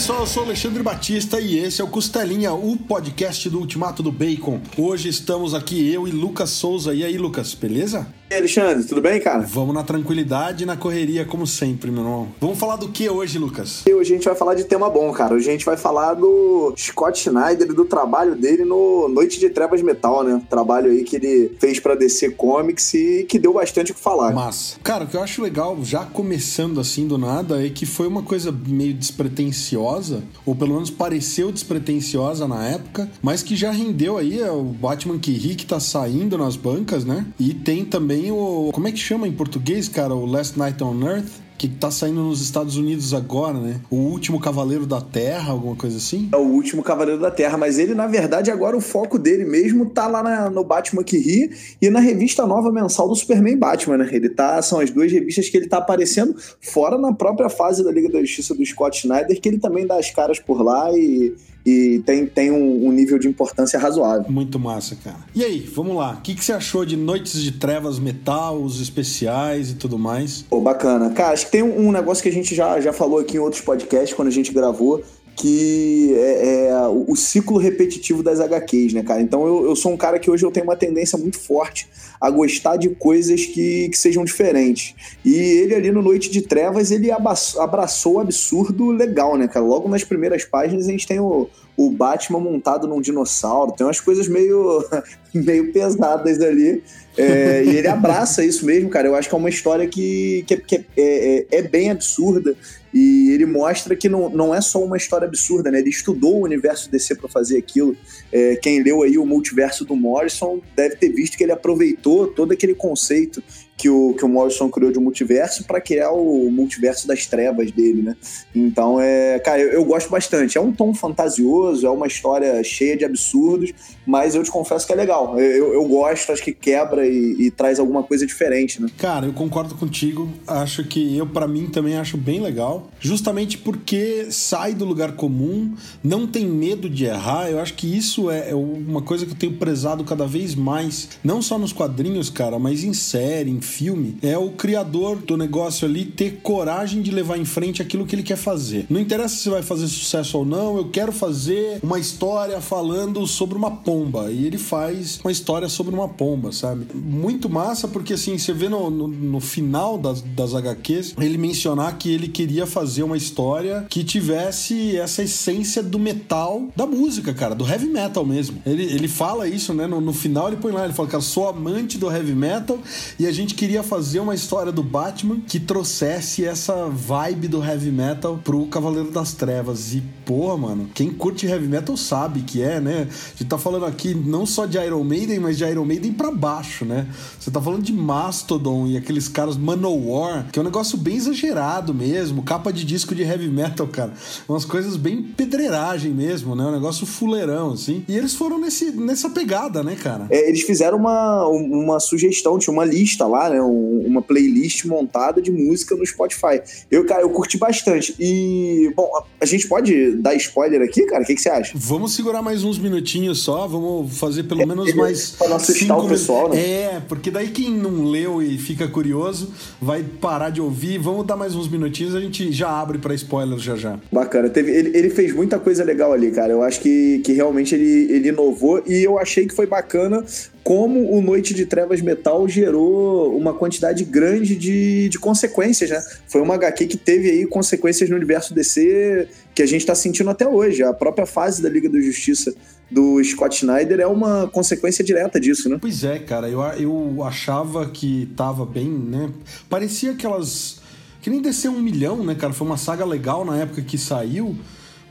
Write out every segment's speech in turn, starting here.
pessoal, eu sou Alexandre Batista e esse é o Costelinha, o podcast do Ultimato do Bacon. Hoje estamos aqui eu e Lucas Souza. E aí, Lucas, beleza? E Alexandre, tudo bem, cara? Vamos na tranquilidade e na correria, como sempre, meu irmão. Vamos falar do que hoje, Lucas? E hoje a gente vai falar de tema bom, cara. Hoje a gente vai falar do Scott Schneider e do trabalho dele no Noite de Trevas Metal, né? Trabalho aí que ele fez pra DC Comics e que deu bastante o que falar. Mas, cara, o que eu acho legal, já começando assim do nada, é que foi uma coisa meio despretensiosa, ou pelo menos pareceu despretensiosa na época, mas que já rendeu aí é o Batman que ri que tá saindo nas bancas, né? E tem também o. Como é que chama em português, cara? O Last Night on Earth? que tá saindo nos Estados Unidos agora, né? O Último Cavaleiro da Terra, alguma coisa assim? É o Último Cavaleiro da Terra, mas ele, na verdade, agora o foco dele mesmo tá lá na, no Batman que ri e na revista nova mensal do Superman Batman, né? Ele tá, são as duas revistas que ele tá aparecendo, fora na própria fase da Liga da Justiça do Scott Snyder, que ele também dá as caras por lá e e tem, tem um, um, nível de importância razoável. Muito massa, cara. E aí, vamos lá. O que, que você achou de Noites de Trevas Metal, os especiais e tudo mais? Pô, bacana. Cara, acho que tem um, um negócio que a gente já, já falou aqui em outros podcasts, quando a gente gravou, que é, é, o ciclo repetitivo das HQs, né, cara? Então eu, eu sou um cara que hoje eu tenho uma tendência muito forte a gostar de coisas que, que sejam diferentes. E ele ali no Noite de Trevas, ele abraçou o absurdo legal, né, cara? Logo nas primeiras páginas a gente tem o, o Batman montado num dinossauro, tem umas coisas meio, meio pesadas ali. É, e ele abraça isso mesmo, cara. Eu acho que é uma história que, que, que é, é, é, bem absurda. E ele mostra que não, não é só uma história absurda, né? Ele estudou o universo DC para fazer aquilo. É, quem leu aí o multiverso do Morrison deve ter visto que ele aproveitou todo aquele conceito que o, que o Morrison criou de um multiverso para criar o multiverso das trevas dele, né? Então, é, cara, eu, eu, gosto bastante. É um tom fantasioso, é uma história cheia de absurdos, mas eu te confesso que é legal. Eu, eu gosto, acho que quebra e, e, traz alguma coisa diferente, né? Cara, eu concordo contigo. Acho que eu, para mim, também acho bem legal. Justamente porque sai do lugar comum, não tem medo de errar. Eu acho que isso é, é uma coisa que eu tenho prezado cada vez mais, não só nos quadrinhos, cara, mas em série, em filme, é o criador do negócio ali ter coragem de levar em frente aquilo que ele quer fazer. Não interessa se vai fazer sucesso ou não, eu quero fazer uma história falando sobre uma pomba. E ele faz uma história sobre uma pomba, sabe? Muito massa, porque assim, você vê no, no, no final das, das HQs ele mencionar que ele queria fazer uma história que tivesse essa essência do metal da música, cara, do heavy metal mesmo. Ele, ele fala isso, né? No, no final ele põe lá, ele fala, cara, sou amante do heavy metal e a gente queria fazer uma história do Batman que trouxesse essa vibe do heavy metal pro Cavaleiro das Trevas. E, porra, mano, quem curte heavy metal sabe que é, né? A gente tá falando aqui não só de Iron Maiden, mas de Iron Maiden pra baixo, né? Você tá falando de Mastodon e aqueles caras Manowar, que é um negócio bem exagerado mesmo, capa de disco de heavy metal, cara. Umas coisas bem pedreiragem mesmo, né? Um negócio fuleirão, assim. E eles foram nesse, nessa pegada, né, cara? É, eles fizeram uma, uma sugestão, tinha uma lista lá, né? uma playlist montada de música no Spotify. Eu, cara, eu curti bastante. E, bom, a gente pode dar spoiler aqui, cara? O que, que você acha? Vamos segurar mais uns minutinhos só, vamos fazer pelo é, menos é, mais. Pra não assustar o pessoal, né? É, porque daí quem não leu e fica curioso vai parar de ouvir. Vamos dar mais uns minutinhos, a gente já abre para spoiler já já. Bacana. Teve, ele, ele fez muita coisa legal ali, cara. Eu acho que, que realmente ele, ele inovou e eu achei que foi bacana como o Noite de Trevas Metal gerou uma quantidade grande de, de consequências, né? Foi uma HQ que teve aí consequências no universo DC que a gente está sentindo até hoje. A própria fase da Liga da Justiça do Scott Snyder é uma consequência direta disso, né? Pois é, cara. Eu, eu achava que tava bem, né? Parecia aquelas... Que nem desceu um milhão, né, cara? Foi uma saga legal na época que saiu.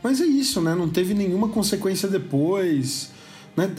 Mas é isso, né? Não teve nenhuma consequência depois. Né?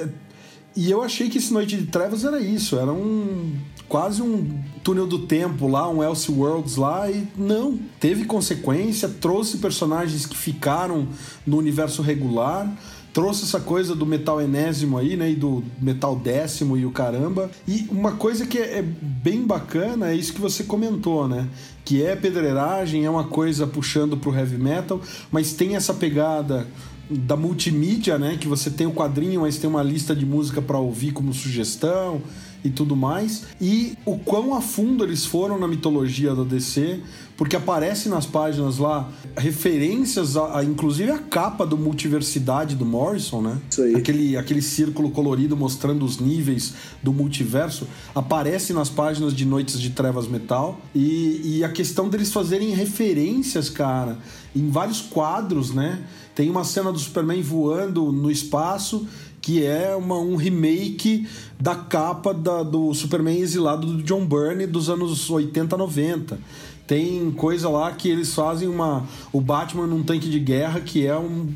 E eu achei que esse Noite de Trevas era isso, era um quase um túnel do tempo lá, um Else Worlds lá, e não, teve consequência, trouxe personagens que ficaram no universo regular, trouxe essa coisa do metal enésimo aí, né, e do metal décimo e o caramba. E uma coisa que é, é bem bacana é isso que você comentou, né? Que é pedreiragem, é uma coisa puxando pro heavy metal, mas tem essa pegada da multimídia, né? Que você tem o quadrinho, mas tem uma lista de música para ouvir como sugestão e tudo mais, e o quão a fundo eles foram na mitologia da DC, porque aparece nas páginas lá referências, a, a, inclusive a capa do Multiversidade do Morrison, né? Isso aí. Aquele, aquele círculo colorido mostrando os níveis do multiverso, aparece nas páginas de Noites de Trevas Metal, e, e a questão deles fazerem referências, cara, em vários quadros, né? Tem uma cena do Superman voando no espaço que é uma, um remake da capa da, do Superman exilado do John Byrne dos anos 80, 90. Tem coisa lá que eles fazem uma o Batman num tanque de guerra que é um,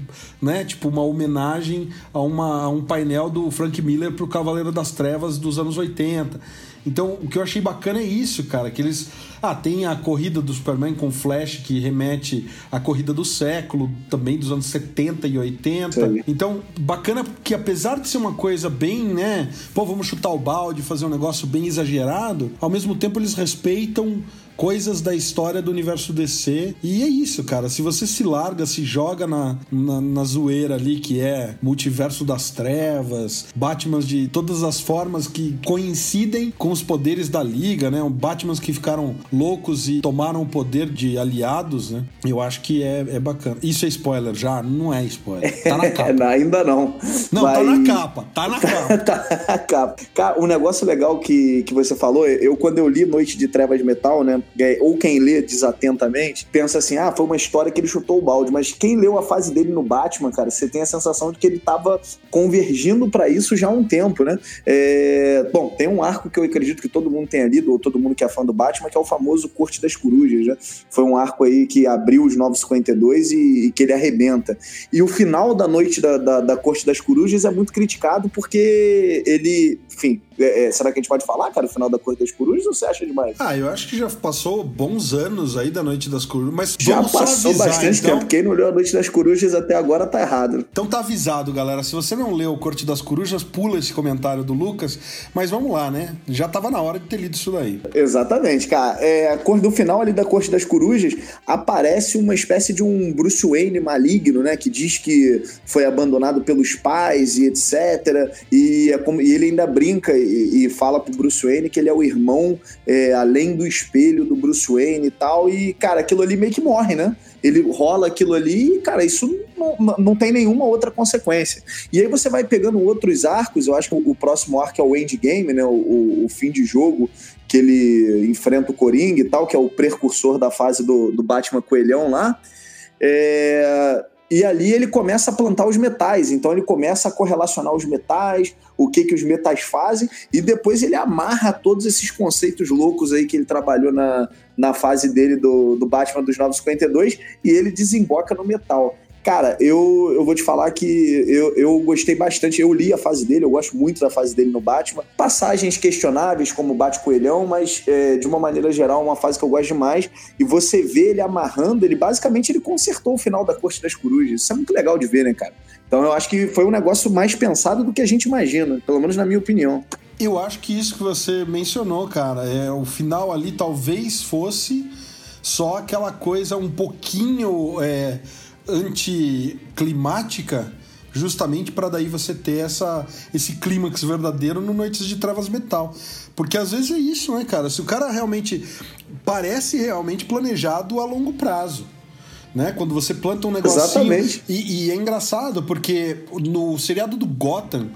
né, tipo uma homenagem a, uma, a um painel do Frank Miller pro Cavaleiro das Trevas dos anos 80. Então, o que eu achei bacana é isso, cara, que eles ah, tem a corrida do Superman com Flash que remete à corrida do século, também dos anos 70 e 80. Sim. Então, bacana que apesar de ser uma coisa bem, né, pô, vamos chutar o balde, fazer um negócio bem exagerado, ao mesmo tempo eles respeitam coisas da história do universo DC. E é isso, cara. Se você se larga, se joga na, na, na zoeira ali, que é multiverso das trevas, Batmans de todas as formas que coincidem com os poderes da Liga, né? Batmans que ficaram loucos e tomaram o poder de aliados, né? Eu acho que é, é bacana. Isso é spoiler já? Não é spoiler. Tá na capa. Ainda não. Não, Mas... tá na capa. Tá na capa. tá na capa. Cara, um negócio legal que, que você falou, eu quando eu li Noite de Trevas de Metal, né? É, ou quem lê desatentamente, pensa assim: ah, foi uma história que ele chutou o balde. Mas quem leu a fase dele no Batman, cara, você tem a sensação de que ele tava convergindo para isso já há um tempo, né? É... Bom, tem um arco que eu acredito que todo mundo tenha lido, ou todo mundo que é fã do Batman, que é o famoso Corte das Corujas, né? Foi um arco aí que abriu os 952 e, e que ele arrebenta. E o final da noite da, da, da Corte das Corujas é muito criticado porque ele, enfim, é, é, será que a gente pode falar, cara, o final da Corte das Corujas ou você acha demais? Ah, eu acho que já passou bons anos aí da Noite das Corujas, mas já passou avisar, bastante então... tempo. Quem não leu a Noite das Corujas até agora tá errado. Então tá avisado, galera. Se você não leu o Corte das Corujas, pula esse comentário do Lucas, mas vamos lá, né? Já tava na hora de ter lido isso daí. Exatamente, cara. É, do final ali da Corte das Corujas aparece uma espécie de um Bruce Wayne maligno, né? Que diz que foi abandonado pelos pais e etc. E, é como, e ele ainda brinca e, e, fala pro Bruce Wayne que ele é o irmão é, além do espelho do Bruce Wayne e tal. E, cara, aquilo ali meio que morre, né? Ele rola aquilo ali e, cara, isso não, não tem nenhuma outra consequência. E aí você vai pegando outros arcos, eu acho que o, próximo arco é o endgame, né? O, o, o fim de jogo, que ele enfrenta o Coringa e tal, que é o precursor da fase do, do Batman Coelhão lá. É, e ali ele começa a plantar os metais, então ele começa a correlacionar os metais, o que que os metais fazem, e depois ele amarra todos esses conceitos loucos aí que ele trabalhou na, na fase dele do, do Batman dos 952, e ele desemboca no metal. Cara, eu, eu vou te falar que eu, eu gostei bastante. Eu li a fase dele, eu gosto muito da fase dele no Batman. Passagens questionáveis, como Bate Coelhão, mas é, de uma maneira geral, uma fase que eu gosto demais. E você vê ele amarrando, ele basicamente ele consertou o final da Corte das Corujas. Isso é muito legal de ver, né, cara? Então eu acho que foi um negócio mais pensado do que a gente imagina, pelo menos na minha opinião. Eu acho que isso que você mencionou, cara, é o final ali talvez fosse só aquela coisa um pouquinho. É anticlimática justamente para daí você ter essa, esse clímax verdadeiro no Noites de Trevas Metal. Porque às vezes é isso, né, cara? Se o cara realmente parece realmente planejado a longo prazo. Né? Quando você planta um negocinho. Exatamente. E, e é engraçado, porque no seriado do Gotham,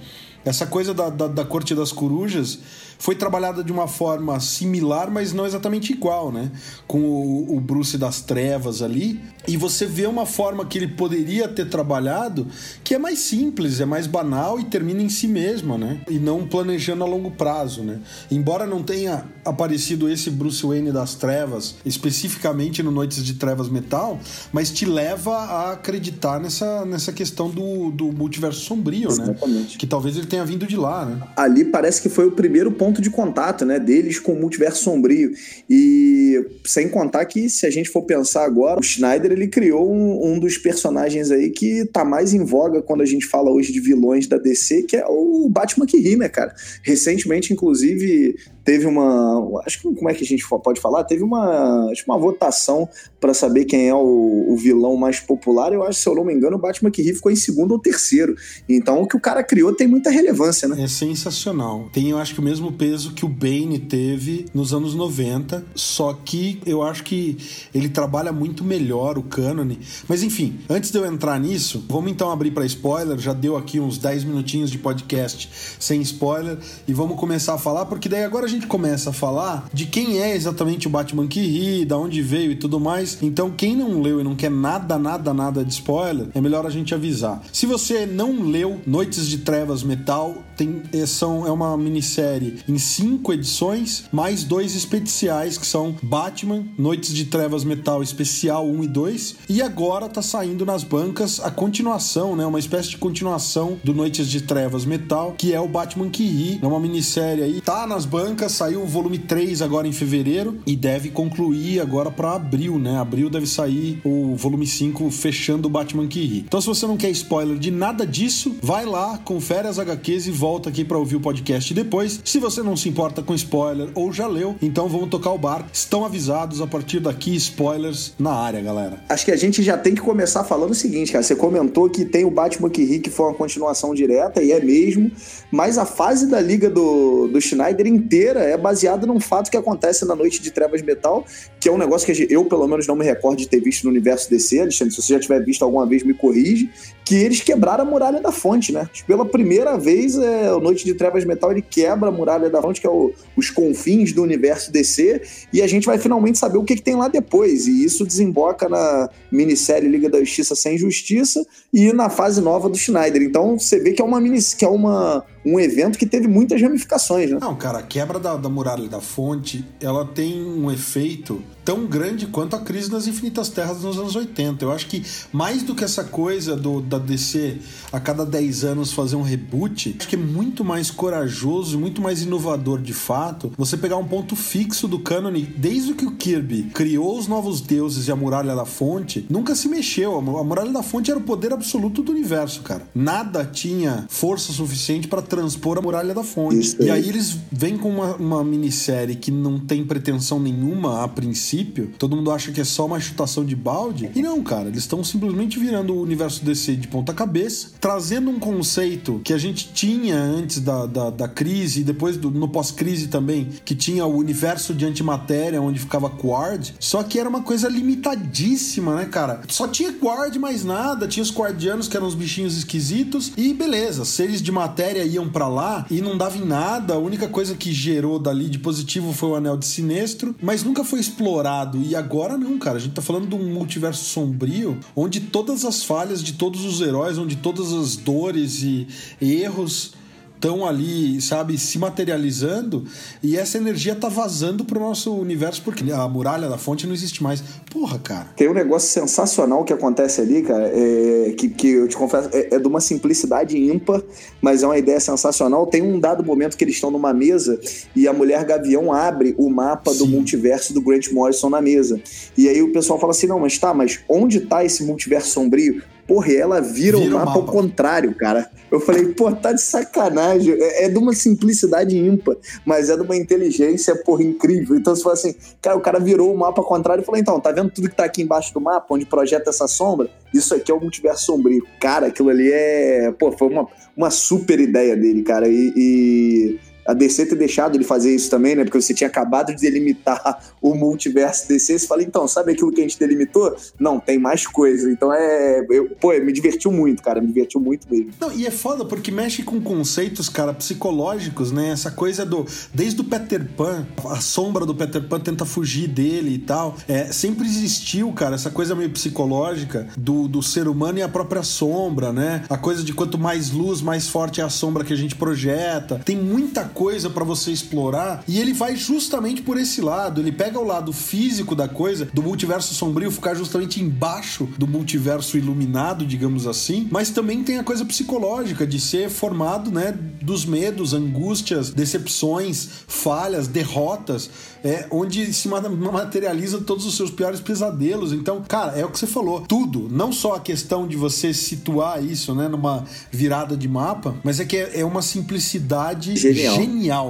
essa coisa da, da, da Corte das Corujas foi trabalhada de uma forma similar, mas não exatamente igual, né? Com o, o Bruce das Trevas ali. E você vê uma forma que ele poderia ter trabalhado que é mais simples, é mais banal e termina em si mesma, né? E não planejando a longo prazo, né? Embora não tenha aparecido esse Bruce Wayne das Trevas, especificamente no Noites de Trevas Metal, mas te leva a acreditar nessa, nessa questão do, do multiverso sombrio, né? Exatamente. né? Que talvez ele tenha vindo de lá, né? Ali parece que foi o primeiro ponto ponto de contato né, deles com o multiverso sombrio. E sem contar que, se a gente for pensar agora, o Schneider ele criou um, um dos personagens aí que tá mais em voga quando a gente fala hoje de vilões da DC, que é o Batman que ri, né, cara? Recentemente, inclusive, teve uma. Acho que como é que a gente pode falar? Teve uma, acho uma votação para saber quem é o, o, vilão mais popular. Eu acho, se eu não me engano, o Batman que ri ficou em segundo ou terceiro. Então o que o cara criou tem muita relevância, né? É sensacional. Tem, eu acho que o mesmo peso que o Bane teve nos anos 90, só que eu acho que ele trabalha muito melhor o cânone. Mas enfim, antes de eu entrar nisso, vamos então abrir para spoiler. Já deu aqui uns 10 minutinhos de podcast sem spoiler e vamos começar a falar, porque daí agora a gente começa a falar de quem é exatamente o Batman que ri, da onde veio e tudo mais. Então, quem não leu e não quer nada, nada, nada de spoiler, é melhor a gente avisar. Se você não leu Noites de Trevas Metal, tem, é, são, é uma minissérie em cinco edições, mais dois especiais que são Batman, Noites de Trevas Metal Especial 1 e 2, e agora tá saindo nas bancas a continuação, né? Uma espécie de continuação do Noites de Trevas Metal, que é o Batman que ri, é uma minissérie aí, tá nas bancas, saiu o volume 3 agora em fevereiro e deve concluir agora para abril, né? Abril deve sair o volume 5 fechando o Batman que ri. Então se você não quer spoiler de nada disso, vai lá, confere as HQs e volta aqui para ouvir o podcast depois. Se você não se importa com spoiler ou já leu, então vamos tocar o bar. Estão avisados a partir daqui spoilers na área, galera. Acho que a gente já tem que começar falando o seguinte, cara, você comentou que tem o Batman que ri que foi uma continuação direta e é mesmo, mas a fase da liga do, do Schneider inteira é baseada num fato que acontece na Noite de Trevas Metal, que é um negócio que eu, pelo menos, não me recordo de ter visto no universo DC. Alexandre, se você já tiver visto alguma vez, me corrige. Que eles quebraram a muralha da fonte, né? Pela primeira vez, é, o Noite de Trevas Metal ele quebra a muralha da fonte, que é o, os confins do universo DC, e a gente vai finalmente saber o que, que tem lá depois. E isso desemboca na minissérie Liga da Justiça Sem Justiça e na fase nova do Schneider. Então você vê que é uma, mini, que é uma um evento que teve muitas ramificações, né? Não, cara, a quebra da, da muralha da fonte, ela tem um efeito tão grande quanto a crise das infinitas terras nos anos 80. Eu acho que mais do que essa coisa do, da DC a cada 10 anos fazer um reboot, acho que é muito mais corajoso, muito mais inovador de fato, você pegar um ponto fixo do cânone, desde que o Kirby criou os novos deuses e a muralha da fonte, nunca se mexeu. A muralha da fonte era o poder absoluto do universo, cara. Nada tinha força suficiente para transpor a muralha da fonte. E aí eles vêm com uma, uma minissérie que não tem pretensão nenhuma a princípio. Todo mundo acha que é só uma chutação de balde. E não, cara, eles estão simplesmente virando o universo DC de ponta cabeça, trazendo um conceito que a gente tinha antes da, da, da crise e depois do, no pós-crise também, que tinha o universo de antimatéria, onde ficava Quard, só que era uma coisa limitadíssima, né, cara? Só tinha Quard mais nada, tinha os Quardianos que eram os bichinhos esquisitos e beleza, seres de matéria iam iam para lá e não dava em nada. A única coisa que gerou dali de positivo foi o Anel de Sinestro, mas nunca foi explorado. E agora não, cara. A gente tá falando de um multiverso sombrio onde todas as falhas de todos os heróis, onde todas as dores e erros estão ali, sabe, se materializando e essa energia tá vazando pro nosso universo porque a muralha da fonte não existe mais. Porra, cara. Tem um negócio sensacional que acontece ali, cara, é, que, que eu te confesso, é, é de uma simplicidade ímpar, mas é uma ideia sensacional. Tem um dado momento que eles estão numa mesa e a mulher gavião abre o mapa Sim. do multiverso do Grant Morrison na mesa. E aí o pessoal fala assim: não, mas tá, mas onde tá esse multiverso sombrio? Porra, ela vira, vira o, mapa o, mapa ao contrário, cara. Eu falei, pô, tá de sacanagem. É, é, de uma simplicidade ímpar, mas é de uma inteligência, porra, incrível. Então você fala assim, cara, o cara virou o mapa ao contrário e falou, então, tá vendo tudo que tá aqui embaixo do mapa, onde projeta essa sombra? Isso aqui é o multiverso sombrio. Cara, aquilo ali é. Pô, foi uma, uma super ideia dele, cara. e... e a DC ter deixado ele fazer isso também, né? Porque você tinha acabado de delimitar o multiverso DC. Você fala, então, sabe aquilo que a gente delimitou? Não, tem mais coisa. Então é. Eu, pô, me divertiu muito, cara. Me divertiu muito mesmo. Não, e é foda porque mexe com conceitos, cara, psicológicos, né? Essa coisa do. Desde o Peter Pan, a sombra do Peter Pan tenta fugir dele e tal. É, sempre existiu, cara, essa coisa meio psicológica do, do ser humano e a própria sombra, né? A coisa de quanto mais luz, mais forte é a sombra que a gente projeta. Tem muita coisa para você explorar e ele vai justamente por esse lado. Ele pega o lado físico da coisa, do multiverso sombrio ficar justamente embaixo do multiverso iluminado, digamos assim, mas também tem a coisa psicológica de ser formado, né, dos medos, angústias, decepções, falhas, derrotas, é onde se materializa todos os seus piores pesadelos. Então, cara, é o que você falou, tudo, não só a questão de você situar isso, né, numa virada de mapa, mas é que é, é uma simplicidade genial genial,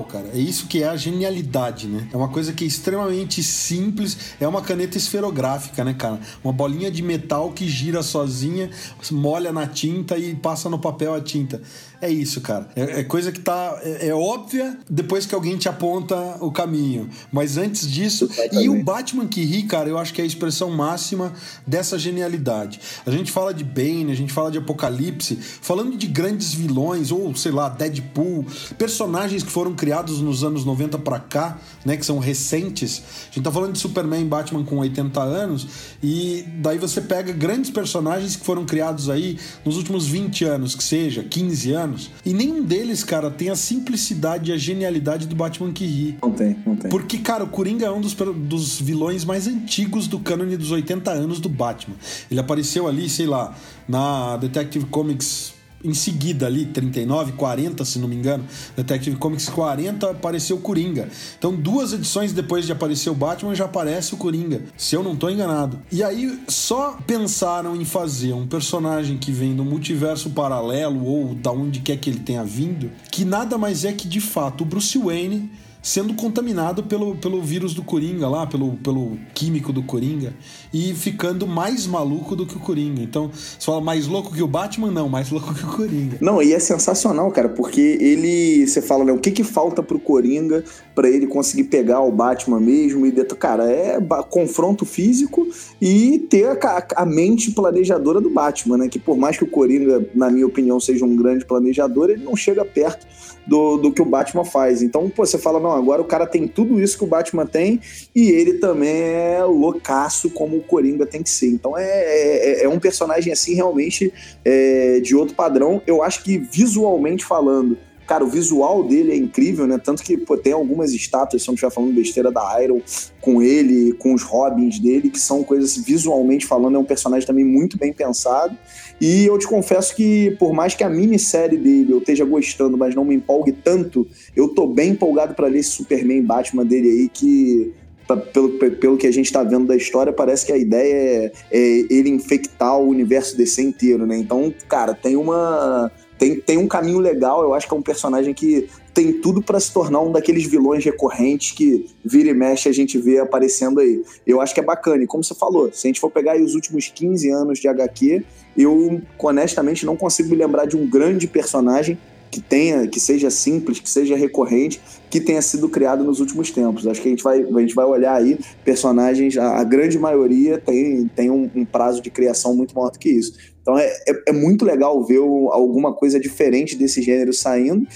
cara. É isso que é a genialidade, né? É uma coisa que é extremamente simples. É uma caneta esferográfica, né, cara? Uma bolinha de metal que gira sozinha, molha na tinta e passa no papel a tinta. É isso, cara. É, é coisa que tá. É, é, óbvia depois que alguém te aponta o caminho. Mas antes disso. E o Batman que ri, cara, eu acho que é a expressão máxima dessa genialidade. A gente fala de Bane, a gente fala de Apocalipse, falando de grandes vilões, ou sei lá, Deadpool, personagens que foram criados nos anos 90 para cá, né? Que são recentes. A gente tá falando de Superman e Batman com 80 anos. E daí você pega grandes personagens que foram criados aí nos últimos 20 anos, que seja, 15 anos anos. E nenhum deles, cara, tem a simplicidade e a genialidade do Batman que ri. Não tem, não tem. Porque, cara, o Coringa é um dos, dos vilões mais antigos do cânone dos 80 anos do Batman. Ele apareceu ali, sei lá, na Detective Comics em seguida ali, 39, 40, se não me engano, Detective Comics 40, apareceu o Coringa. Então, duas edições depois de aparecer o Batman, já aparece o Coringa, se eu não estou enganado. E aí, só pensaram em fazer um personagem que vem do multiverso paralelo, ou da onde quer que ele tenha vindo, que nada mais é que, de fato, o Bruce Wayne sendo contaminado pelo, pelo vírus do Coringa lá, pelo, pelo químico do Coringa, e ficando mais maluco do que o Coringa. Então, você fala mais louco que o Batman? Não, mais louco que o Coringa. Não, e é sensacional, cara, porque ele. Você fala, né? O que que falta pro Coringa para ele conseguir pegar o Batman mesmo e dentro. Cara, é confronto físico e ter a, a mente planejadora do Batman, né? Que por mais que o Coringa, na minha opinião, seja um grande planejador, ele não chega perto do, do que o Batman faz. Então, pô, você fala, não, agora o cara tem tudo isso que o Batman tem e ele também é loucaço como o Coringa tem que ser. Então é, é, é um personagem assim realmente é, de outro padrão. Eu acho que visualmente falando, Cara, o visual dele é incrível, né? Tanto que pô, tem algumas estátuas, se não estiver falando besteira, da Iron com ele, com os Robins dele, que são coisas visualmente falando, é um personagem também muito bem pensado. E eu te confesso que, por mais que a minissérie dele eu esteja gostando, mas não me empolgue tanto, eu tô bem empolgado para ler esse Superman Batman dele aí, que pelo, pelo que a gente está vendo da história, parece que a ideia é, é, ele infectar o universo desse inteiro, né? Então, cara, tem uma tem, tem um caminho legal, eu acho que é um personagem que tem tudo para se tornar um daqueles vilões recorrentes que vira e mexe a gente vê aparecendo aí. Eu acho que é bacana. E como você falou, se a gente for pegar os últimos 15 anos de HQ, eu honestamente não consigo me lembrar de um grande personagem que tenha, que seja simples, que seja recorrente, que tenha sido criado nos últimos tempos. Acho que a gente vai, a gente vai olhar aí personagens, a, a grande maioria tem, tem um, um, prazo de criação muito maior do que isso. Então é, é, é muito legal ver alguma coisa diferente desse gênero saindo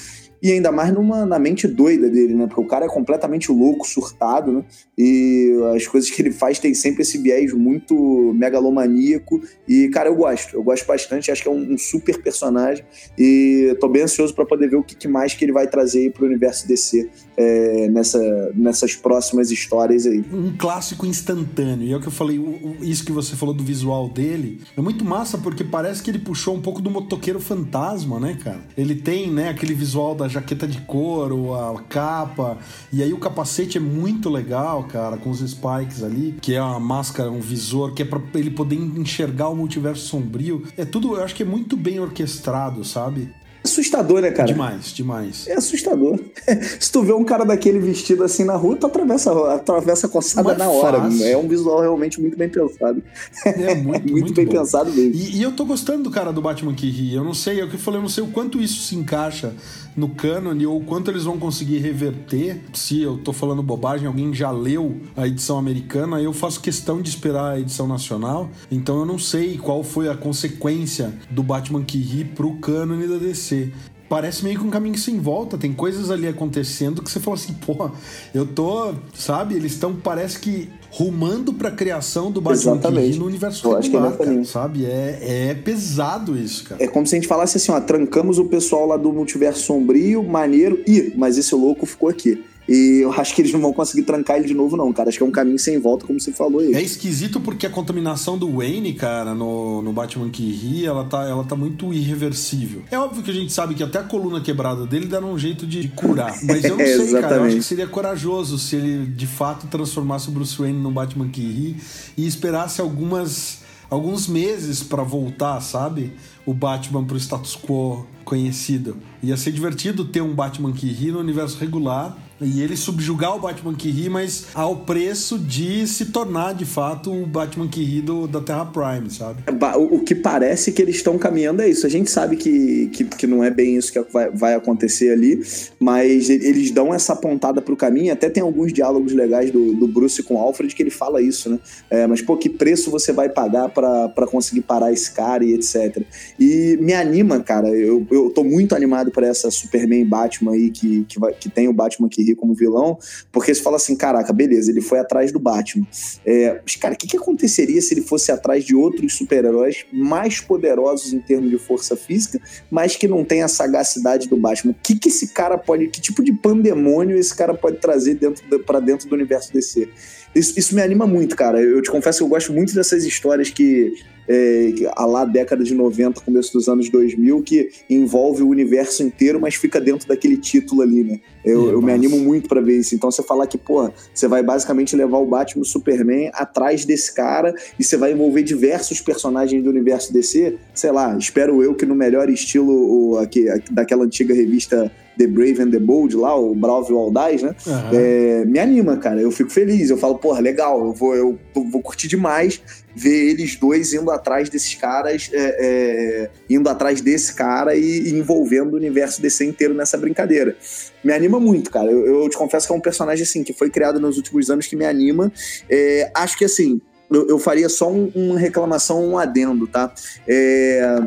e ainda mais numa, na mente doida dele, né? Porque o cara é completamente louco, surtado, né? E as coisas que ele faz tem sempre esse viés muito megalomaníaco. E, cara, eu gosto. Eu gosto bastante. Acho que é um, um super personagem. E tô bem ansioso para poder ver o que, que, mais que ele vai trazer aí pro universo DC é, nessa, nessas próximas histórias aí. Um clássico instantâneo. E é o que eu falei, o, isso que você falou do visual dele é muito massa porque parece que ele puxou um pouco do motoqueiro fantasma, né, cara? Ele tem, né, aquele visual da jaqueta de couro, a capa. E aí o capacete é muito legal, cara, com os spikes ali, que é uma máscara, um visor, que é pra ele poder enxergar o multiverso sombrio. É tudo, eu acho que é muito bem orquestrado, sabe? assustador, né, cara? Demais, demais. É assustador. Se tu vê um cara daquele vestido assim na rua, tu atravessa, atravessa a coçada Mas na hora. Fácil. É um visual realmente muito bem pensado. É muito, muito, muito bem bom. pensado mesmo. E, e, eu tô gostando do cara do Batman que ri. Eu não sei, é o que eu falei, eu não sei o quanto isso se encaixa no cânone ou quanto eles vão conseguir reverter. Se eu tô falando bobagem, alguém já leu a edição americana, eu faço questão de esperar a edição nacional. Então eu não sei qual foi a consequência do Batman que ri pro cânone da DC parece meio que um caminho sem volta. Tem coisas ali acontecendo que você fala assim, pô, eu tô, sabe? Eles estão, parece que rumando pra criação do Batman Exatamente. no universo eu regular, que é cara, sabe? É, é pesado isso, cara. É como se a gente falasse assim, ó, trancamos o pessoal lá do multiverso sombrio, maneiro, e mas esse louco ficou aqui. E eu acho que eles não vão conseguir trancar ele de novo, não, cara. Acho que é um caminho sem volta, como você falou aí. É esquisito porque a contaminação do Wayne, cara, no, no Batman que ri, ela tá, ela tá muito irreversível. É óbvio que a gente sabe que até a coluna quebrada dele dá um jeito de, de curar. Mas eu não sei, cara. Eu acho que seria corajoso se ele de fato transformasse o Bruce Wayne no Batman que ri e esperasse algumas alguns meses para voltar, sabe? O Batman pro status quo conhecido. Ia ser divertido ter um Batman que ri no universo regular e ele subjugar o Batman que ri, mas ao preço de se tornar de fato o Batman que ri do, da Terra Prime, sabe? O, que parece que eles estão caminhando é isso. A gente sabe que, que, que não é bem isso que vai, vai acontecer ali, mas eles dão essa pontada pro caminho. Até tem alguns diálogos legais do, do Bruce com o Alfred que ele fala isso, né? É, mas, pô, que preço você vai pagar para conseguir parar esse cara e etc. E me anima, cara. Eu, eu tô muito animado para essa Superman Batman aí que, que, vai, que tem o Batman que como vilão, porque você fala assim, caraca, beleza, ele foi atrás do Batman. É, mas, cara, o que, que aconteceria se ele fosse atrás de outros super-heróis mais poderosos em termos de força física, mas que não tem a sagacidade do Batman? O que, que esse cara pode, que tipo de pandemônio esse cara pode trazer dentro para dentro do universo DC? Isso, isso me anima muito, cara. Eu te confesso que eu gosto muito dessas histórias que é, a lá década de 90, começo dos anos 2000, que envolve o universo inteiro, mas fica dentro daquele título ali, né? Eu, eu me animo muito para ver isso. Então você falar que, pô, você vai basicamente levar o Batman o Superman atrás desse cara e você vai envolver diversos personagens do universo DC, sei lá, espero eu que no melhor estilo o, aqui, daquela antiga revista The Brave and the Bold lá, o Bravo e o Audaz, né? Uhum. É, me anima, cara. Eu fico feliz. Eu falo, porra, legal, eu vou, eu vou curtir demais ver eles dois indo atrás desses caras, é, é, indo atrás desse cara e, e, envolvendo o universo DC inteiro nessa brincadeira. Me anima muito, cara. Eu, eu, te confesso que é um personagem assim que foi criado nos últimos anos que me anima. É, acho que assim. Eu, eu faria só um, uma reclamação, um adendo, tá? É,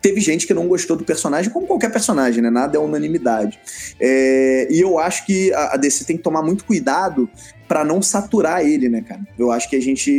teve gente que não gostou do personagem, como qualquer personagem, né? Nada é unanimidade. É, e eu acho que a, DC tem que tomar muito cuidado para não saturar ele, né, cara? Eu acho que a gente,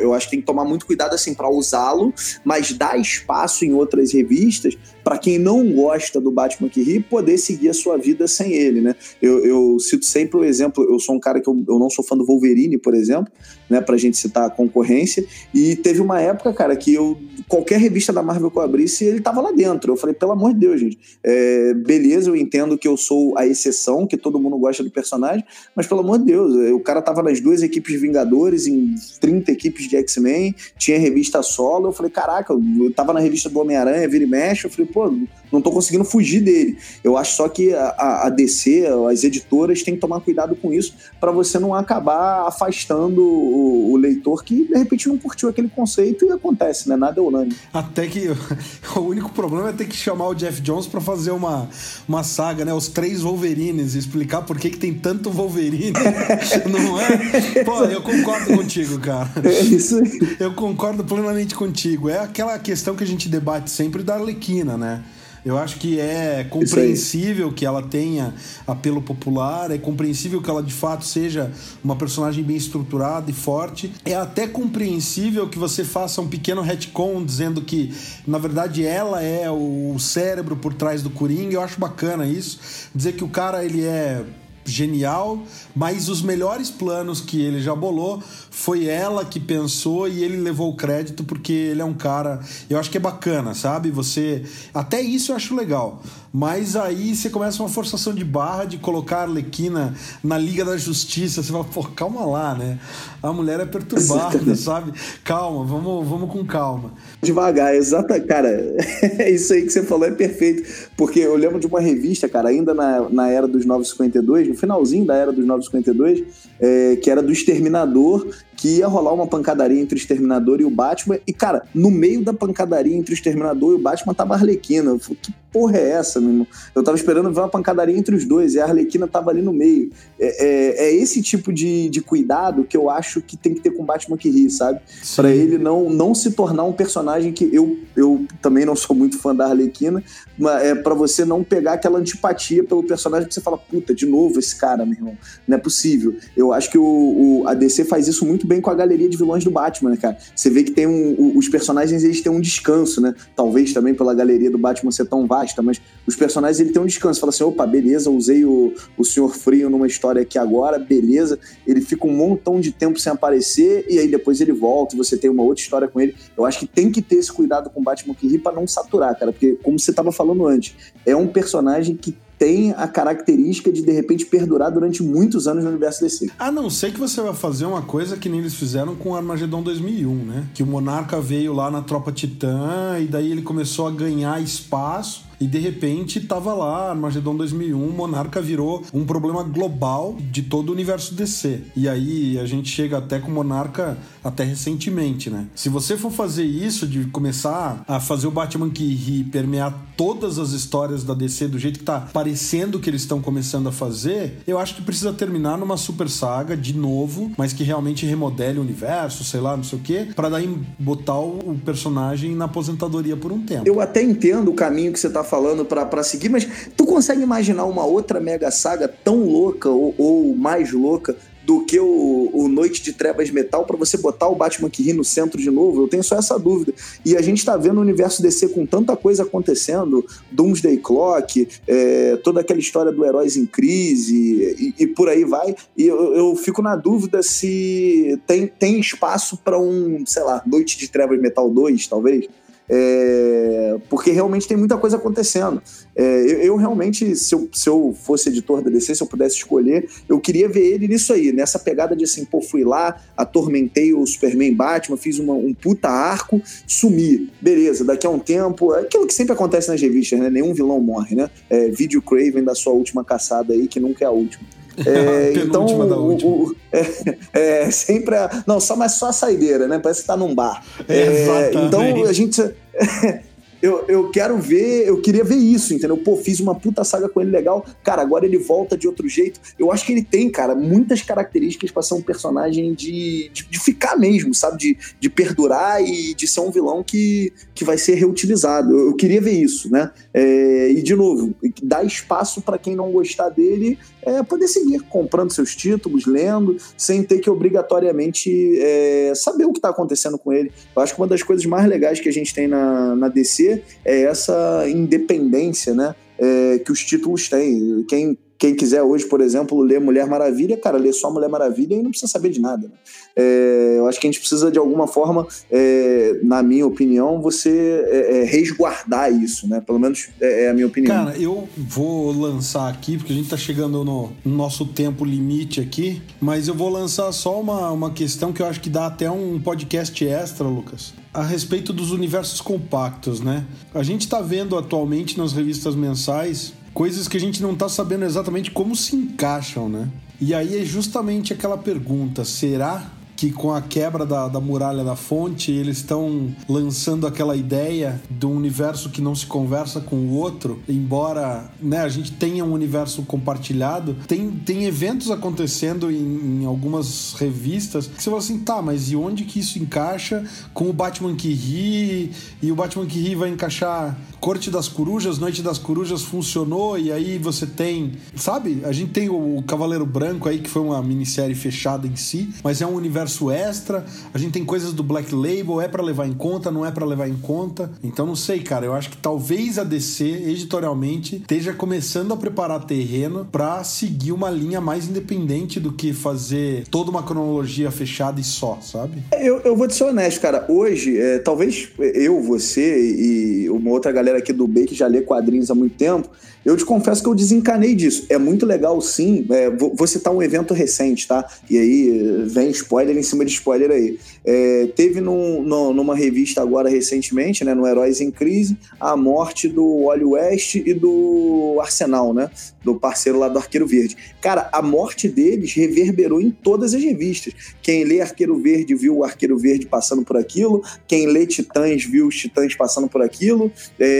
eu acho que tem que tomar muito cuidado assim para usá-lo, mas dar espaço em outras revistas para quem não gosta do Batman que ri poder seguir a sua vida sem ele, né? Eu, eu cito sempre o exemplo, eu sou um cara que eu, eu não sou fã do Wolverine, por exemplo, né, pra gente citar a concorrência, e teve uma época, cara, que eu qualquer revista da Marvel que eu abrisse, ele tava lá dentro. Eu falei, pelo amor de Deus, gente. É, beleza, eu entendo que eu sou a exceção, que todo mundo gosta do personagem, mas pelo amor de Deus, o cara tava nas duas equipes de Vingadores, em 30 equipes de X-Men, tinha revista solo. Eu falei, caraca, eu tava na revista do Homem-Aranha, vira e mexe. Eu falei, pô, pô, não tô conseguindo fugir dele. Eu acho só que a, a DC, as editoras, têm que tomar cuidado com isso para você não acabar afastando o, o, leitor que de repente não curtiu aquele conceito e acontece, né? Nada é unânime. Até que o único problema é ter que chamar o Jeff Jones para fazer uma, uma saga, né? Os três Wolverines, explicar por que, que tem tanto Wolverine. não é? Pô, eu concordo contigo, cara. É isso aí. Eu concordo plenamente contigo. É aquela questão que a gente debate sempre da Arlequina, né? Eu acho que é compreensível que ela tenha apelo popular, é compreensível que ela de fato seja uma personagem bem estruturada e forte. É até compreensível que você faça um pequeno retcon dizendo que, na verdade, ela é o cérebro por trás do Coringa. Eu acho bacana isso. Dizer que o cara ele é genial, mas os melhores planos que ele já bolou foi ela que pensou e ele levou o crédito porque ele é um cara, eu acho que é bacana, sabe? Você até isso eu acho legal. Mas aí você começa uma forçação de barra de colocar a Arlequina na Liga da Justiça. Você fala, pô, calma lá, né? A mulher é perturbada, sabe? Calma, vamos, vamos com calma. Devagar, exata, cara. isso aí que você falou é perfeito. Porque eu lembro de uma revista, cara, ainda na, na era dos 952, no finalzinho da era dos 952, é, que era do Exterminador, que ia rolar uma pancadaria entre o Exterminador e o Batman. E, cara, no meio da pancadaria entre o Exterminador e o Batman tava a Arlequina. Eu falei, que porra é essa, meu irmão? Eu tava esperando ver uma pancadaria entre os dois e a Arlequina tava ali no meio. É, é, é esse tipo de, de cuidado que eu acho que tem que ter com o Batman que ri, sabe? para ele não, não se tornar um personagem que eu, eu também não sou muito fã da Arlequina, mas é para você não pegar aquela antipatia pelo personagem que você fala, puta, de novo esse cara, meu irmão. Não é possível. Eu acho que o, o a DC faz isso muito bem com a galeria de vilões do Batman, né, cara? Você vê que tem um, os personagens eles têm um descanso, né? Talvez também pela galeria do Batman ser tão vasta, mas os personagens ele tem um descanso. Fala assim, opa, beleza, usei o, o Senhor Frio numa história aqui agora, beleza. Ele fica um montão de tempo sem aparecer e aí depois ele volta e você tem uma outra história com ele. Eu acho que tem que ter esse cuidado com o Batman que ri pra não saturar, cara, porque como você tava falando antes, é um personagem que tem a característica de de repente perdurar durante muitos anos no universo DC. A não ser que você vai fazer uma coisa que nem eles fizeram com Armagedon 2001, né? Que o Monarca veio lá na Tropa Titã e daí ele começou a ganhar espaço e de repente tava lá, Armagedon 2001, Monarca virou um problema global de todo o universo DC. E aí a gente chega até com Monarca até recentemente, né? Se você for fazer isso, de começar a fazer o Batman que ri permear todas as histórias da DC do jeito que tá parecendo que eles estão começando a fazer, eu acho que precisa terminar numa super saga de novo, mas que realmente remodele o universo, sei lá, não sei o quê, para daí botar o personagem na aposentadoria por um tempo. Eu até entendo o caminho que você tá falando para seguir, mas tu consegue imaginar uma outra mega saga tão louca ou, ou mais louca do que o, o Noite de Trevas Metal para você botar o Batman que ri no centro de novo? Eu tenho só essa dúvida. E a gente está vendo o universo DC com tanta coisa acontecendo, Doomsday Clock, é, toda aquela história do Heróis em Crise e, e por aí vai. E eu, eu, fico na dúvida se tem, tem espaço para um, sei lá, Noite de Trevas Metal 2, talvez. É, porque realmente tem muita coisa acontecendo. É, eu, eu, realmente, se eu, se eu fosse editor da DC, se eu pudesse escolher, eu queria ver ele nisso aí, nessa pegada de assim, pô, fui lá, atormentei o Superman Batman, fiz uma, um puta arco, sumi. Beleza, daqui a um tempo, é aquilo que sempre acontece nas revistas, né? Nenhum vilão morre, né? É, vídeo Craven da sua última caçada aí, que nunca é a última. É, então, o, o, é, é, sempre a, não, só mas só a saideira, né? Parece que tá num bar. É, então a gente eu, eu quero ver, eu queria ver isso, entendeu? Pô, fiz uma puta saga com ele legal. Cara, agora ele volta de outro jeito. Eu acho que ele tem, cara, muitas características para ser um personagem de, de, de, ficar mesmo, sabe? De, de perdurar e de ser um vilão que, que vai ser reutilizado. Eu, eu queria ver isso, né? É, e, de novo, dar espaço para quem não gostar dele é, poder seguir comprando seus títulos, lendo, sem ter que obrigatoriamente é, saber o que está acontecendo com ele. Eu acho que uma das coisas mais legais que a gente tem na, na DC é essa independência, né? É, que os títulos têm. Quem quem quiser hoje, por exemplo, ler Mulher Maravilha, cara, lê só Mulher Maravilha e não precisa saber de nada. Né? É, eu acho que a gente precisa, de alguma forma, é, na minha opinião, você é, é resguardar isso, né? Pelo menos é, é, a minha opinião. Cara, eu vou lançar aqui, porque a gente tá chegando no nosso tempo limite aqui, mas eu vou lançar só uma, uma questão que eu acho que dá até um podcast extra, Lucas a respeito dos universos compactos, né? A gente está vendo atualmente nas revistas mensais coisas que a gente não tá sabendo exatamente como se encaixam, né? E aí é justamente aquela pergunta: será que com a quebra da, da muralha da fonte, eles estão lançando aquela ideia de um universo que não se conversa com o outro, embora né, a gente tenha um universo compartilhado, tem, tem eventos acontecendo em, em algumas revistas que você fala assim, tá, mas e onde que isso encaixa com o Batman que ri? E o Batman que ri vai encaixar Corte das Corujas, Noite das Corujas funcionou, e aí você tem, sabe? A gente tem o Cavaleiro Branco aí, que foi uma minissérie fechada em si, mas é um universo extra. A gente tem coisas do Black Label, é para levar em conta, não é para levar em conta. Então não sei, cara. Eu acho que talvez a DC, editorialmente, esteja começando a preparar terreno para seguir uma linha mais independente do que fazer toda uma cronologia fechada e só, sabe? Eu, eu vou te ser honesto, cara. Hoje, é, talvez eu, você e uma outra galera aqui do B que já lê quadrinhos há muito tempo, eu te confesso que eu desencanei disso. É muito legal, sim. É, vou, vou citar um evento recente, tá? E aí vem spoiler em cima de spoiler aí. É, teve num, no, numa revista agora recentemente, né, no Heróis em Crise, a morte do Wally West e do Arsenal, né? Do parceiro lá do Arqueiro Verde. Cara, a morte deles reverberou em todas as revistas. Quem lê Arqueiro Verde viu o Arqueiro Verde passando por aquilo, quem lê Titãs viu os Titãs passando por aquilo. É,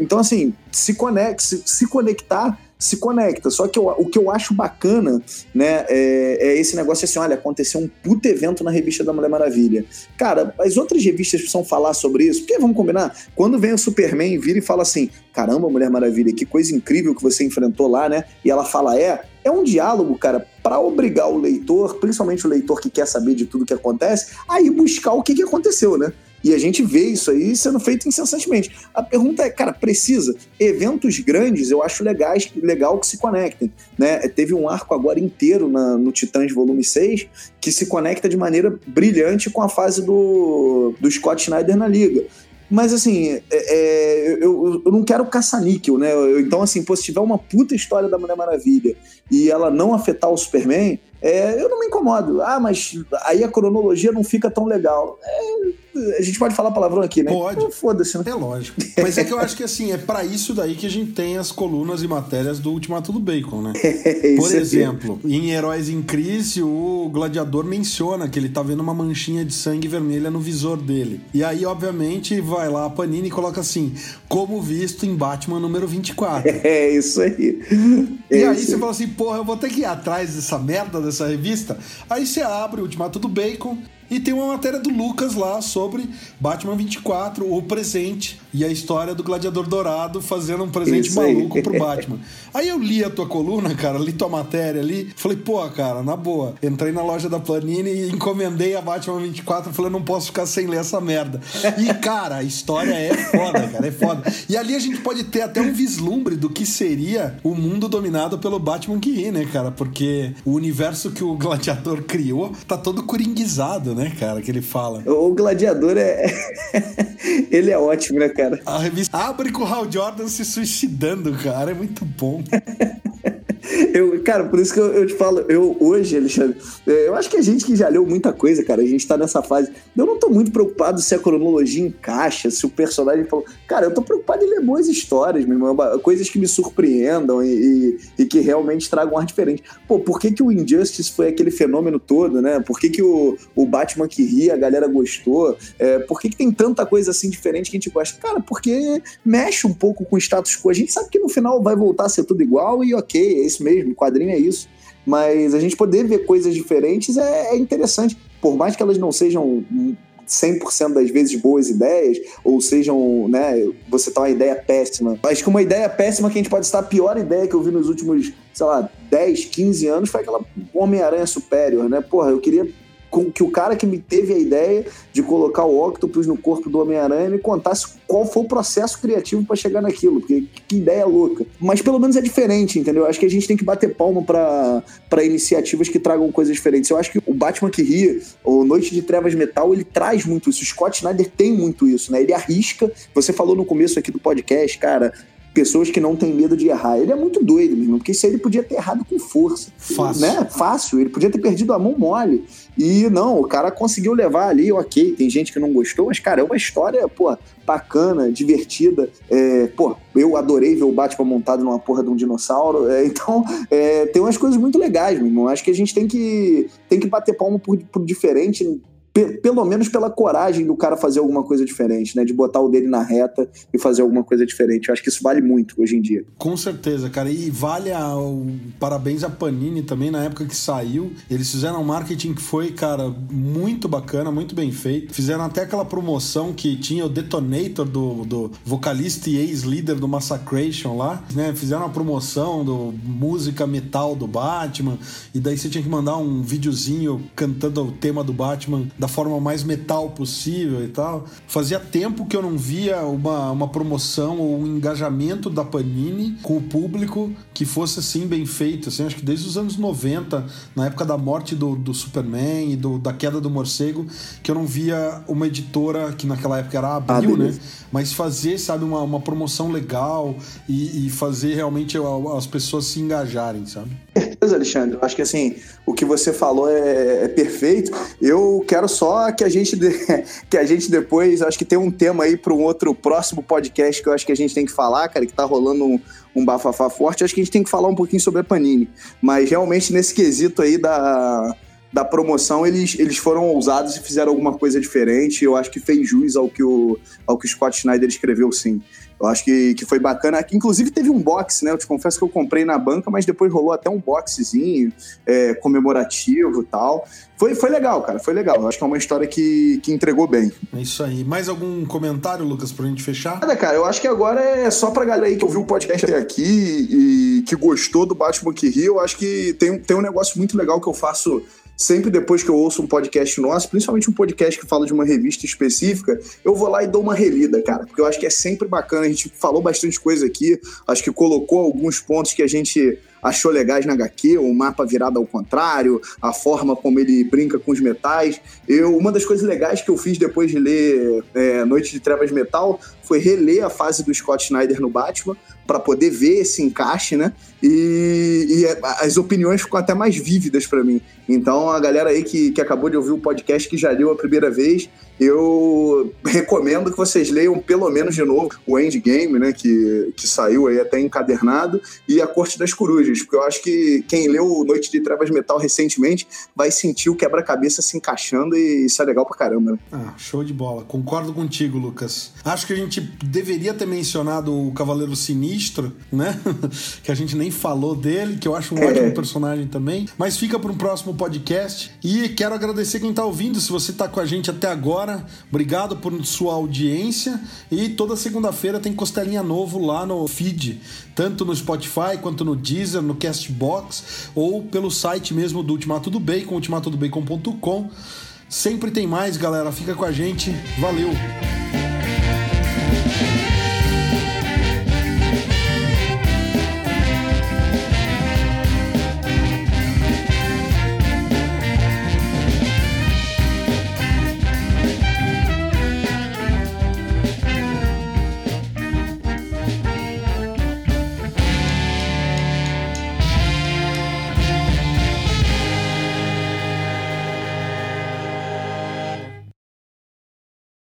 então, assim, se, conecta, se, se conectar se conecta. Só que eu, o que eu acho bacana, né, é, é, esse negócio assim, olha, aconteceu um puto evento na revista da Mulher Maravilha. Cara, as outras revistas precisam falar sobre isso, porque vamos combinar, quando vem o Superman vira e fala assim, caramba, Mulher Maravilha, que coisa incrível que você enfrentou lá, né? E ela fala, é, é um diálogo, cara, para obrigar o leitor, principalmente o leitor que quer saber de tudo que acontece, a ir buscar o que, que aconteceu, né? E a gente vê isso aí sendo feito incessantemente. A pergunta é, cara, precisa? Eventos grandes eu acho legais, legal que se conectem. Né? Teve um arco agora inteiro na, no Titãs Volume 6 que se conecta de maneira brilhante com a fase do, do Scott Snyder na Liga. Mas assim, é, é, eu, eu não quero caça-níquel, né? Então, assim, pô, se tiver uma puta história da Mulher Maravilha e ela não afetar o Superman, é, eu não me incomodo. Ah, mas aí a cronologia não fica tão legal. É, A gente pode falar palavrão aqui, né? Pode. Foda-se, né? É lógico. Mas é que eu acho que assim, é para isso daí que a gente tem as colunas e matérias do Ultimato do Bacon, né? É Por exemplo, em Heróis em Crise, o gladiador menciona que ele tá vendo uma manchinha de sangue vermelha no visor dele. E aí, obviamente, vai lá a Panini e coloca assim: como visto em Batman número 24. É isso aí. É e aí você fala assim, porra, eu vou ter que ir atrás dessa merda dessa revista. Aí você abre o Ultimato do Bacon e tem uma matéria do Lucas lá sobre Batman 24, o presente, e a história do Gladiador Dourado fazendo um presente Isso maluco aí. pro Batman. Aí eu li a tua coluna, cara, li tua matéria ali, falei, pô, cara, na boa. Entrei na loja da Planini e encomendei a Batman 24, falei, não posso ficar sem ler essa merda. E, cara, a história é foda, cara, é foda. E ali a gente pode ter até um vislumbre do que seria o mundo dominado pelo Batman que né, cara? Porque o universo que o Gladiador criou tá todo coringuizado, né? né, cara, que ele fala. O gladiador é. ele é ótimo, né, cara? A revista abre com o Hal Jordan se suicidando, cara. É muito bom. Eu, cara, por isso que eu, eu, te falo, eu hoje, Alexandre, é, eu acho que a gente que já leu muita coisa, cara, a gente tá nessa fase. Eu não tô muito preocupado se a cronologia encaixa, se o personagem falou. Cara, eu tô preocupado em ler boas histórias, meu irmão, coisas que me surpreendam e, e, e que realmente tragam um ar diferente. Pô, por que, que o Injustice foi aquele fenômeno todo, né? Por que, que o, o Batman que ria, a galera gostou? É, por que, que tem tanta coisa assim diferente que a gente gosta? Cara, porque mexe um pouco com o status quo. A gente sabe que no final vai voltar a ser tudo igual e ok, é isso mesmo, quadrinho é isso. Mas a gente poder ver coisas diferentes é, é interessante. Por mais que elas não sejam 100% das vezes boas ideias, ou sejam, né, você tá uma ideia péssima. Acho que uma ideia péssima que a gente pode estar a pior ideia que eu vi nos últimos, sei lá, 10, 15 anos foi aquela Homem-Aranha Superior, né? Porra, eu queria com que o cara que me teve a ideia de colocar o Octopus no corpo do Homem-Aranha me contasse qual foi o processo criativo para chegar naquilo, porque que ideia louca. Mas pelo menos é diferente, entendeu? Acho que a gente tem que bater palma para iniciativas que tragam coisas diferentes. Eu acho que o Batman que ri, o Noite de Trevas Metal, ele traz muito isso. O Scott Snyder tem muito isso, né? Ele arrisca. Você falou no começo aqui do podcast, cara, pessoas que não têm medo de errar. Ele é muito doido, mesmo, porque isso aí ele podia ter errado com força. Fácil. Né? Fácil. Ele podia ter perdido a mão mole. E não, o cara conseguiu levar ali, ok, tem gente que não gostou, mas, cara, é uma história, pô, bacana, divertida. É, pô, eu adorei ver o Batman montado numa porra de um dinossauro. É, então, é, tem umas coisas muito legais, meu irmão. Acho que a gente tem que, tem que bater palma por, por diferente pelo menos pela coragem do cara fazer alguma coisa diferente, né? De botar o dele na reta e fazer alguma coisa diferente. Eu acho que isso vale muito hoje em dia. Com certeza, cara. E vale a, o parabéns a Panini também na época que saiu. Eles fizeram um marketing que foi, cara, muito bacana, muito bem feito. Fizeram até aquela promoção que tinha o Detonator do, do vocalista e ex-líder do Massacration lá, né? Fizeram uma promoção do música metal do Batman. E daí você tinha que mandar um videozinho cantando o tema do Batman da forma mais metal possível e tal. Fazia tempo que eu não via uma, uma promoção ou um engajamento da Panini com o público que fosse assim bem feito. Assim, acho que desde os anos 90, na época da morte do, do Superman e do, da queda do morcego, que eu não via uma editora, que naquela época era a Abril, ah, né? Mas fazer, sabe, uma, uma promoção legal e, e fazer realmente as pessoas se engajarem, sabe? Certeza, Alexandre. Acho que assim, o que você falou é, é, perfeito. Eu quero só que a gente que a gente depois, acho que tem um tema aí para um outro próximo podcast que eu acho que a gente tem que falar, cara, que tá rolando um, um bafafá forte. Acho que a gente tem que falar um pouquinho sobre a Panini. Mas realmente nesse quesito aí da da promoção, eles, eles foram ousados e fizeram alguma coisa diferente. Eu acho que fez jus ao que o, ao que o Scott Schneider escreveu, sim. Eu acho que, que foi bacana. Inclusive teve um box, né? Eu te confesso que eu comprei na banca, mas depois rolou até um boxzinho é, comemorativo e tal. Foi, foi legal, cara. Foi legal. Eu acho que é uma história que, que entregou bem. É isso aí. Mais algum comentário, Lucas, pra gente fechar? Nada, cara. Eu acho que agora é só pra galera aí que ouviu o podcast até aqui e que gostou do Batman que Rio. Eu acho que tem, tem um negócio muito legal que eu faço sempre depois que eu ouço um podcast nosso, principalmente um podcast que fala de uma revista específica, eu vou lá e dou uma relida, cara, porque eu acho que é sempre bacana. A gente falou bastante coisa aqui, acho que colocou alguns pontos que a gente achou legais na HQ, o mapa virado ao contrário, a forma como ele brinca com os metais. Eu, uma das coisas legais que eu fiz depois de ler é, Noite de Trevas Metal foi reler a fase do Scott Snyder no Batman para poder ver esse encaixe, né? E, e, as opiniões ficam até mais vívidas para mim. Então, a galera aí que, que acabou de ouvir o podcast, que já leu a primeira vez, eu recomendo que vocês leiam pelo menos de novo o Endgame, né, que, que saiu aí até encadernado, e A Corte das Corujas, porque eu acho que quem leu Noite de Trevas Metal recentemente vai sentir o quebra-cabeça se encaixando e isso é legal pra caramba. Né? Ah, show de bola. Concordo contigo, Lucas. Acho que a gente deveria ter mencionado o Cavaleiro Sinistro, né? que a gente nem falou dele, que eu acho um é. ótimo personagem também. Mas fica para um próximo podcast. E quero agradecer quem tá ouvindo. Se você tá com a gente até agora, obrigado por sua audiência. E toda segunda-feira tem Costelinha Novo lá no feed, tanto no Spotify quanto no Deezer, no Castbox ou pelo site mesmo do Ultimato do Bacon, ultimatodobacon.com. Sempre tem mais, galera. Fica com a gente. Valeu!